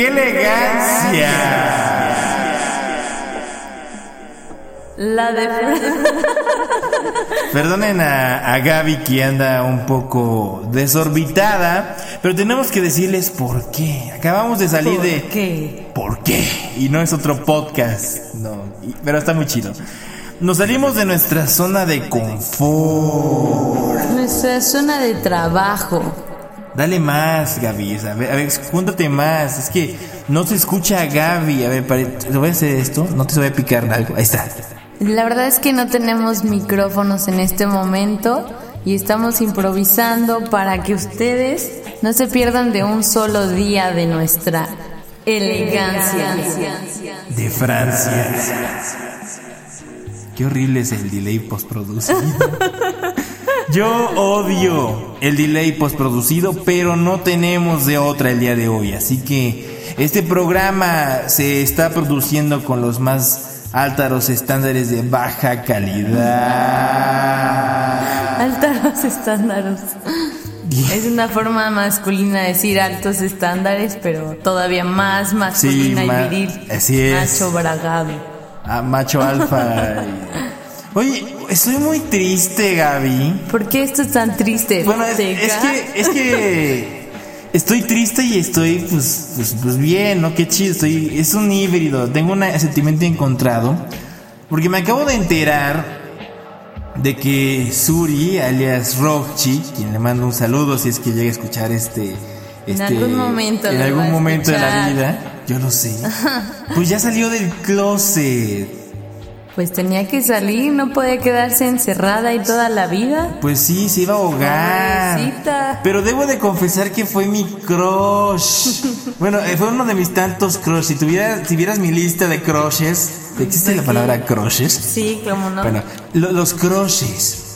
¡Qué elegancia! La de Perdonen a, a Gaby que anda un poco desorbitada, pero tenemos que decirles por qué. Acabamos de salir ¿Por de... qué? ¿Por qué? Y no es otro podcast, no, pero está muy chido. Nos salimos de nuestra zona de confort. Nuestra zona de trabajo. Dale más, Gaby. A ver, a ver, júntate más. Es que no se escucha a Gaby. A ver, pare- ¿te voy a hacer esto? No te voy a picar algo. Ahí está. La verdad es que no tenemos micrófonos en este momento y estamos improvisando para que ustedes no se pierdan de un solo día de nuestra elegancia. De Francia. Qué horrible es el delay postproducido. Yo odio el delay postproducido, pero no tenemos de otra el día de hoy. Así que este programa se está produciendo con los más altos estándares de baja calidad. Altos estándares. Es una forma masculina de decir altos estándares, pero todavía más masculina ma- y viril. así es. Macho bragado. Ah, macho alfa. Oye, estoy muy triste, Gaby. ¿Por qué esto es tan triste? Bueno, es, ¿Te es que, es que estoy triste y estoy, pues, pues, pues bien, ¿no? Qué chido, estoy, es un híbrido, tengo un sentimiento encontrado, porque me acabo de enterar de que Suri, alias Rockchi, quien le mando un saludo si es que llega a escuchar este... este algún momento En algún momento de la vida, yo lo sé. Pues ya salió del closet. Pues tenía que salir, no podía quedarse encerrada y toda la vida. Pues sí, se iba a ahogar. Pobrecita. Pero debo de confesar que fue mi crush. Bueno, eh, fue uno de mis tantos crush. Si tuvieras, si vieras mi lista de crushes, ¿existe la palabra crushes? Sí, como no. Bueno, lo- los crushes.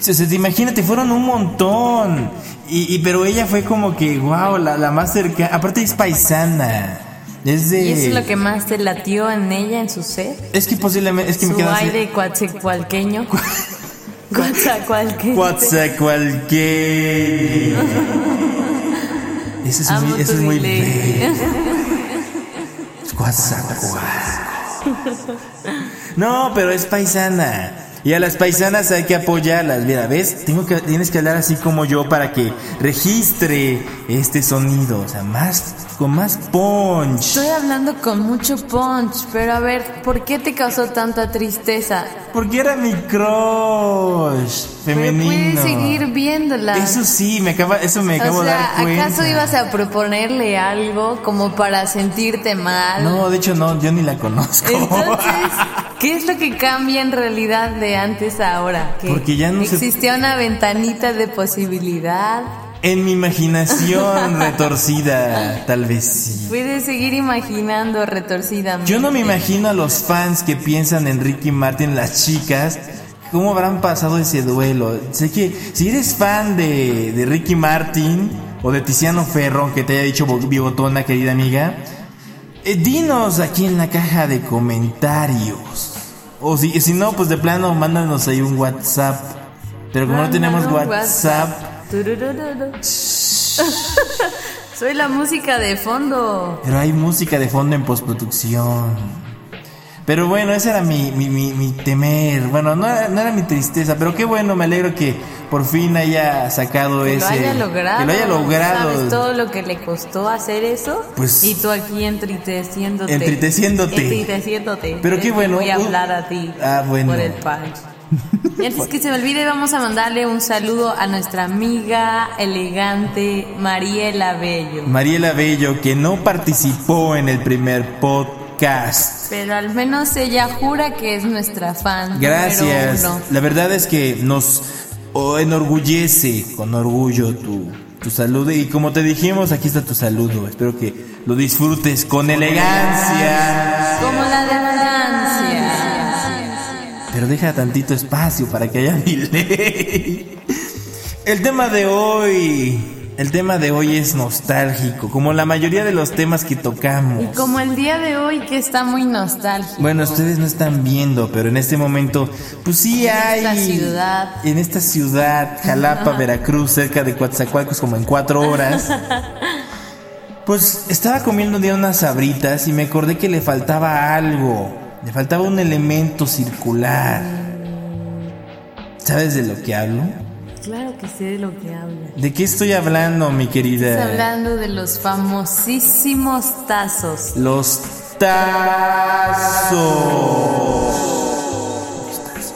O sea, te- imagínate, fueron un montón. Y, y- pero ella fue como que, wow, la, la más cercana. Aparte es paisana. Es de. ¿Y eso es lo que más te latió en ella, en su ser? Es que posiblemente. Es que me Su queda así- aire cuatzecualqueño. Cuatzacualqueño. Coatzacoalqueño. Eso es Amo muy, tu es muy bello. No, pero es paisana. Y a las paisanas hay que apoyarlas. Mira, ¿ves? Tengo que, tienes que hablar así como yo para que registre este sonido. O sea, más, con más punch. Estoy hablando con mucho punch, pero a ver, ¿por qué te causó tanta tristeza? Porque era mi crush Pero femenino. puedes seguir viéndola. Eso sí, me acaba, eso me acabo o de dar cuenta. ¿acaso ibas a proponerle algo como para sentirte mal? No, de hecho no, yo ni la conozco. Entonces, ¿qué es lo que cambia en realidad de antes a ahora? Que Porque ya no se- existía una ventanita de posibilidad. En mi imaginación retorcida, tal vez sí. Puedes seguir imaginando retorcidamente. Yo no me imagino a los fans que piensan en Ricky Martin, las chicas, cómo habrán pasado ese duelo. Sé que si eres fan de, de Ricky Martin o de Tiziano Ferro, que te haya dicho bigotona, querida amiga, eh, dinos aquí en la caja de comentarios. O si, si no, pues de plano, mándanos ahí un WhatsApp. Pero como no tenemos WhatsApp. Soy la música de fondo. Pero hay música de fondo en postproducción. Pero bueno, ese era mi, mi, mi, mi temer. Bueno, no era, no era mi tristeza, pero qué bueno, me alegro que por fin haya sacado Que ese. lo haya logrado. Que lo haya logrado. ¿Sabes todo lo que le costó hacer eso? Pues- Y tú aquí entriteciéndote. Entriteciéndote. Entriteciéndote. Pero qué bueno. Voy a hablar a ti. ah, bueno. Por el punch. Y antes que se me olvide, vamos a mandarle un saludo a nuestra amiga elegante Mariela Bello. Mariela Bello, que no participó en el primer podcast. Pero al menos ella jura que es nuestra fan. Gracias. uno. La verdad es que nos oh, enorgullece con orgullo tu, tu saludo. Y como te dijimos, aquí está tu saludo. Espero que lo disfrutes con elegancia. Como la. Pero deja tantito espacio para que haya delay. El tema de hoy. El tema de hoy es nostálgico, como la mayoría de los temas que tocamos. Y como el día de hoy que está muy nostálgico. Bueno, ustedes no están viendo, pero en este momento, pues sí hay. En esta ciudad. En esta ciudad, Jalapa, Veracruz, cerca de Coatzacoalcos, como en cuatro horas. Pues estaba comiendo un día unas sabritas y me acordé que le faltaba algo. Le faltaba un elemento circular. ¿Sabes de lo que hablo? Claro que sé de lo que habla. ¿De qué estoy hablando, mi querida? Estás hablando de los famosísimos tazos. Los tazos. Los tazos.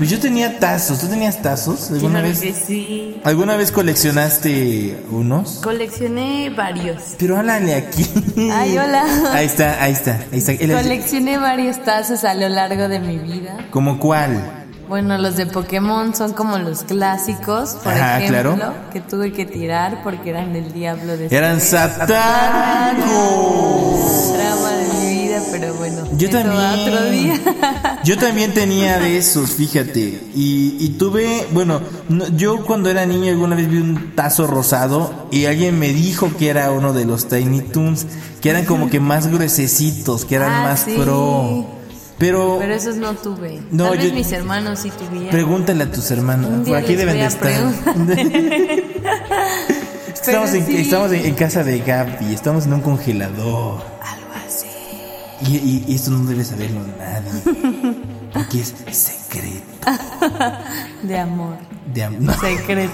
Pues yo tenía tazos. ¿Tú tenías tazos? ¿Alguna vez? que sí. ¿Alguna vez coleccionaste unos? Coleccioné varios. Pero háblale aquí. Ay, hola. Ahí está, ahí está, ahí está. Coleccioné varios tazos a lo largo de mi vida. ¿Como cuál? Bueno, los de Pokémon son como los clásicos, por Ajá, ejemplo, claro. que tuve que tirar porque eran del diablo de Eran satánicos. Pero bueno. Yo eso también. va Otro día. Yo también tenía de esos, fíjate. Y, y tuve, bueno, no- yo cuando era niño alguna vez vi un tazo rosado y alguien me dijo que era uno de los Tiny Toons, que eran como que más gruesecitos, que eran Ah, más sí. pro. Pero, Pero esos no tuve. No, Tal vez yo- mis hermanos sí tuvieron. pregúntale a tus hermanos. Por aquí deben de a estar. estamos en, sí. estamos en, en casa de Gaby, estamos en un congelador. Así. Y, y- y esto no debe saberlo nadie. Porque es secreto. De amor. De am- no. Secreto.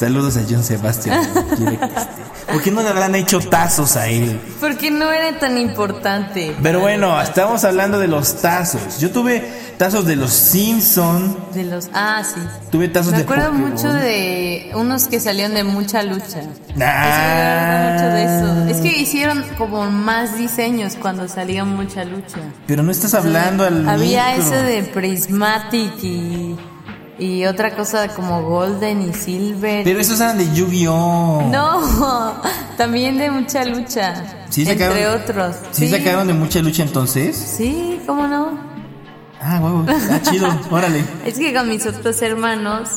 Saludos a John Sebastian. ¿Por qué no le habrán hecho tazos a él? Porque no era tan importante. Pero bueno, estamos hablando de los tazos. Yo tuve tazos de los Simpson. De los. Ah, sí. Tuve tazos Me de acuerdo Pokémon. mucho de unos que salieron de mucha lucha. Ah. Me acuerdo mucho de eso. Es que hicieron como más diseños cuando salió mucha lucha. Pero no estás hablando al Había micro. ese de Prismatic y, y otra cosa como Golden y Silver. Pero esos eran de Yu-Gi-Oh. No, también de mucha lucha. ¿Sí sacaron- entre otros. ¿Sí, sacaron de mucha lucha entonces? Sí, ¿cómo no? Ah, huevo. Ah, chido. Órale. Es que con mis otros hermanos,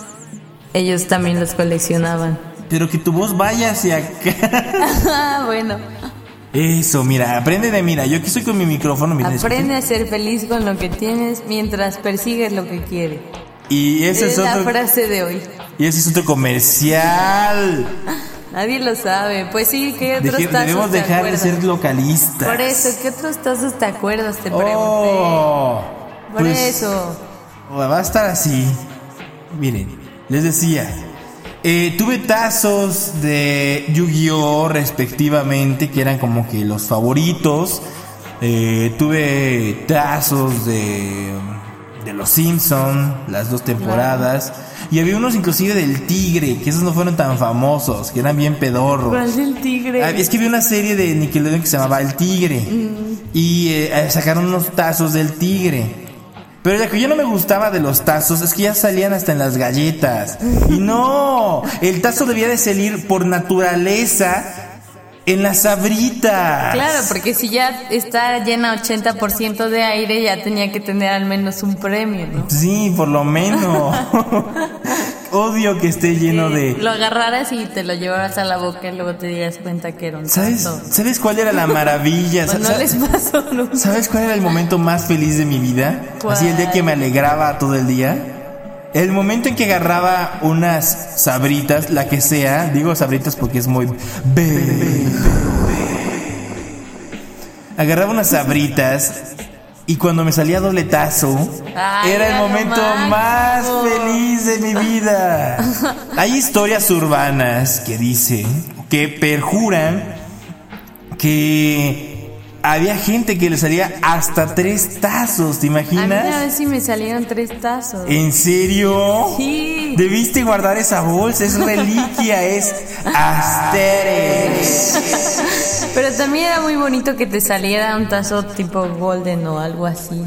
ellos también los coleccionaban. Pero que tu voz vaya hacia acá. Bueno, Eso, mira, aprende de mira. Yo aquí estoy con mi micrófono. Mira, aprende a ser feliz con lo que tienes mientras persigues lo que quieres. Y ese es es la otro. frase de hoy. Y ese es otro comercial. Nadie lo sabe. Pues sí, ¿qué otros tazos debemos te dejar de acuerdas? ser localistas. Por eso, ¿qué otros tazos te acuerdas? Te pregunté. Oh, Por pues, eso. Va a estar así. Miren, les decía. eh, tuve tazos de Yu-Gi-Oh! respectivamente, que eran como que los favoritos. Eh, tuve tazos de, de Los Simpson, las dos temporadas. Y había unos inclusive del Tigre, que esos no fueron tan famosos, que eran bien pedorros. ¿Cuál del tigre? Ah, es que vi una serie de Nickelodeon que se llamaba El Tigre. Y eh, sacaron unos tazos del Tigre. Pero lo que yo no me gustaba de los tazos es que ya salían hasta en las galletas. Y no, el tazo debía de salir por naturaleza en las sabritas. Claro, porque si ya está llena 80% de aire, ya tenía que tener al menos un premio, ¿no? Sí, por lo menos. Odio que esté lleno de... Lo agarraras y te lo llevaras a la boca y luego te dieras cuenta que era un ¿Sabes. ¿Sabes cuál era la maravilla? Pues no les pasó nunca. ¿Sabes cuál era el momento más feliz de mi vida? ¿Cuál? Así el día que me alegraba todo el día. El momento en que agarraba unas sabritas, la que sea, digo sabritas porque es muy bebé. Agarraba unas sabritas y cuando me salía doble tazo, Ay, era el momento más feliz de mi vida. Hay historias urbanas que dicen, que perjuran que había gente que le salía hasta tres tazos, ¿te A mí una imaginas? vez sí me salieron tres tazos. ¿En serio? Sí. Debiste guardar esa bolsa, es reliquia, es asteres. Pero también era muy bonito que te saliera un tazo tipo golden o algo así.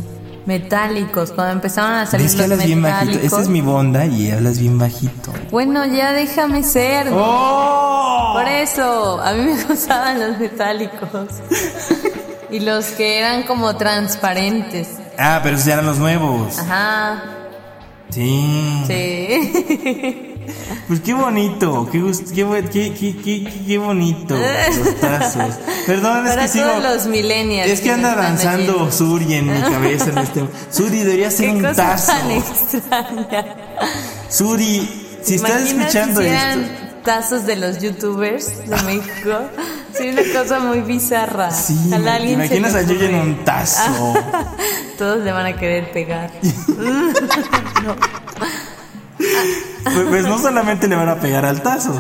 metálicos, cuando empezaron a salir Es que los hablas bien bajito. metálicos. Esa es mi bonda y hablas bien bajito. Bueno, ya déjame ser. ¡Oh! Por eso, a mí me gustaban los metálicos. y los que eran como transparentes. Ah, pero esos ya eran los nuevos. Ajá, Sí. sí. Pues qué bonito, qué, qué, qué, qué, bonito los tazos. Perdón, es Para que sigo. los millennials. Es que anda danzando. Suri en mi cabeza en este. Suri debería ser un tazo. tan extraña. Suri, si estás Imagina escuchando si esto. Tazos de los youtubers de México. Sería una cosa muy bizarra. Sí, Ojalá ¿te alguien se imaginas a Yuya en un tazo. Todos le van a querer pegar. Pues, pues no solamente le van a pegar al tazo.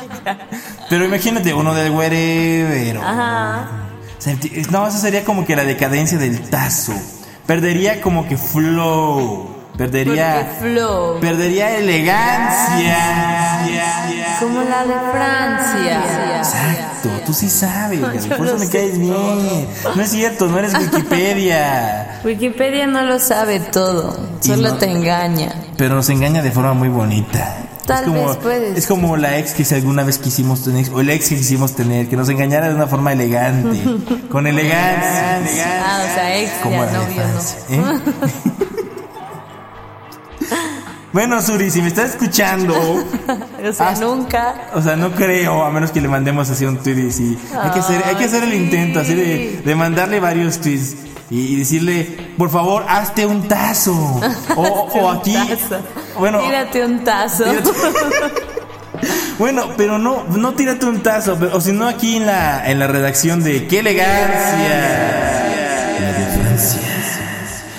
Pero imagínate uno del wherever. Ajá. No, eso sería como que la decadencia del tazo. Perdería como que flow. Perdería. Flow. Perdería elegancia. Como la de Francia. Exacto, tú sí sabes, yo por eso me caes bien. No es cierto, no eres Wikipedia. Wikipedia no lo sabe todo. Solo no- te engaña. Pero nos engaña de forma muy bonita. Tal es como, vez puedes. Es como la ex que si alguna vez quisimos tener, o el ex que quisimos tener, que nos engañara de una forma elegante, con elegancia. Ah, o sea, ex, como ya la de novio, Francia, no. ¿eh? bueno, Suri, si me estás escuchando, O sea, nunca. o sea, no creo, a menos que le mandemos así un tweet y sí. Hay que hacer, hay que hacer el intento, así de, de mandarle varios tweets y, y decirle, por favor, hazte un tazo. O, o aquí, Tazo. bueno, Tírate un tazo. Tírate- Bueno, pero no, no tírate un tazo, pero- o si no aquí en la, en la redacción de ¡Qué elegancia!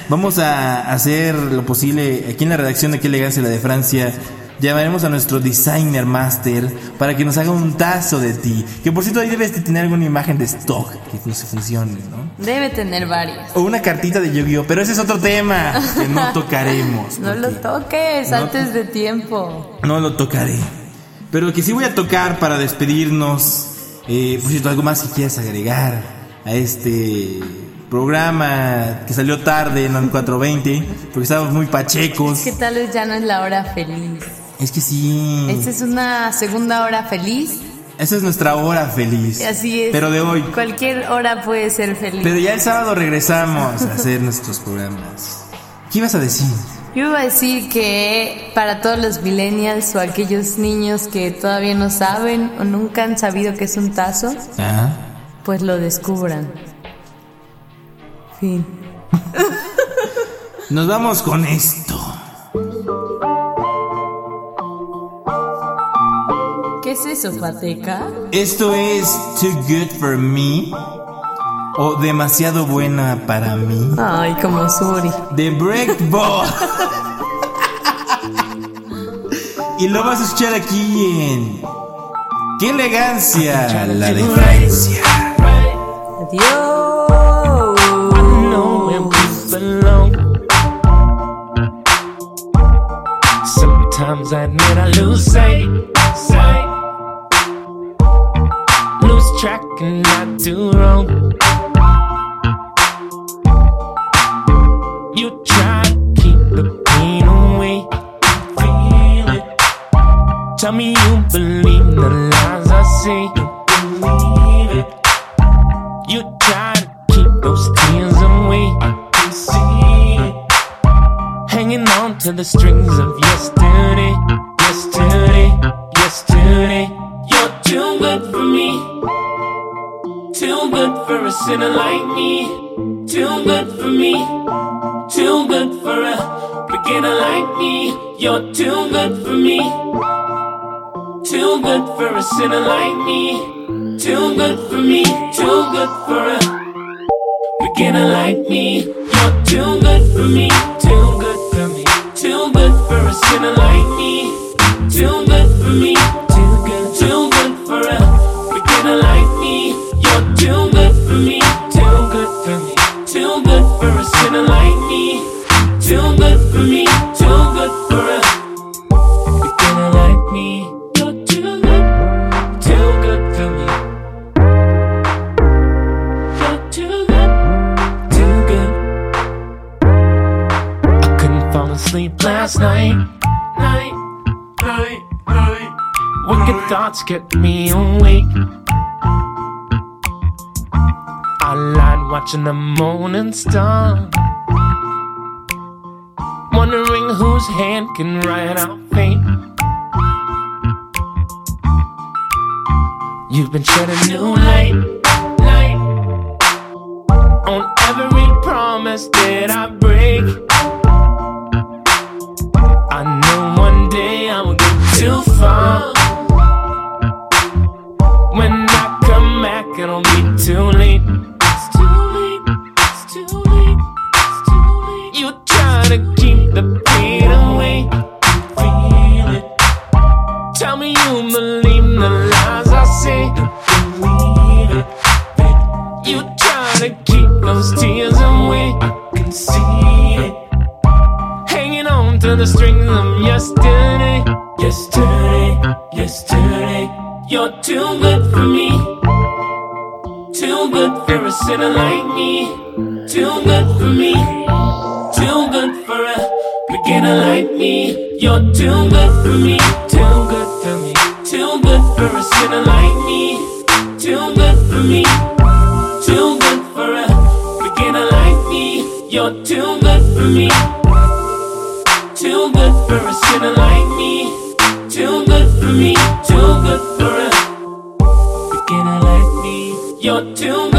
Vamos a hacer lo posible, aquí en la redacción de ¡Qué elegancia! La de Francia, llamaremos a nuestro designer master para que nos haga un tazo de ti. Que por cierto ahí debes de tener alguna imagen de stock que nos funcione, ¿no? Debe tener varios. O una cartita de Yu-Gi-Oh! Pero ese es otro tema que no tocaremos. No lo toques No. antes de tiempo. no lo tocaré. Pero que sí voy a tocar para despedirnos. Eh, por cierto, algo más que quieras agregar a este programa que salió tarde en el 420, porque estábamos muy pachecos. Es que tal vez ya no es la hora feliz. Es que sí. Esta es una segunda hora feliz. Esa es nuestra hora feliz. Así es. Pero de hoy. Cualquier hora puede ser feliz. Pero ya el sábado regresamos a hacer nuestros programas. ¿Qué ibas a decir? Yo iba a decir que para todos los millennials o aquellos niños que todavía no saben o nunca han sabido que es un tazo, Ah. pues lo descubran. Fin. Nos vamos con esto. ¿Qué es eso, Pateca? Esto es Too Good for Me o Demasiado Buena para mí Ay, como Suri. de Breakball. y lo vas a escuchar aquí en ¡Qué elegancia! La de Francia. Adiós. Belong. Sometimes I admit I lose sight, sight. lose track and not do wrong. You try to keep the pain away, feel it. Tell me you believe the lies I say, you believe it. You to the strings of yesterday, yesterday, yesterday. You're too good for me. Too good for a sinner like me. Too good for me. Too good for a beginner like me. You're too good for me. Too good for a sinner like me. Too good for me. Too good for a beginner like me. You're too good for me. A sinner like me. Too good for me. Last night, night, night, night. Wicked thoughts kept me awake. I lied watching the morning star. Wondering whose hand can write our fate. You've been shedding new light, light on every promise that I break. On to the strings of yesterday. Yesterday, yesterday. You're too good for me. Too good for a sinner like me. Too good for me. Too good for a beginner like me. You're too good for me. Too good for me. Too good for a sinner like me. Too good for me. Too good for a beginner like me. You're too good for me. Too good for a sinner like me. Too good for me. Too good for a beginner like me. You're too good.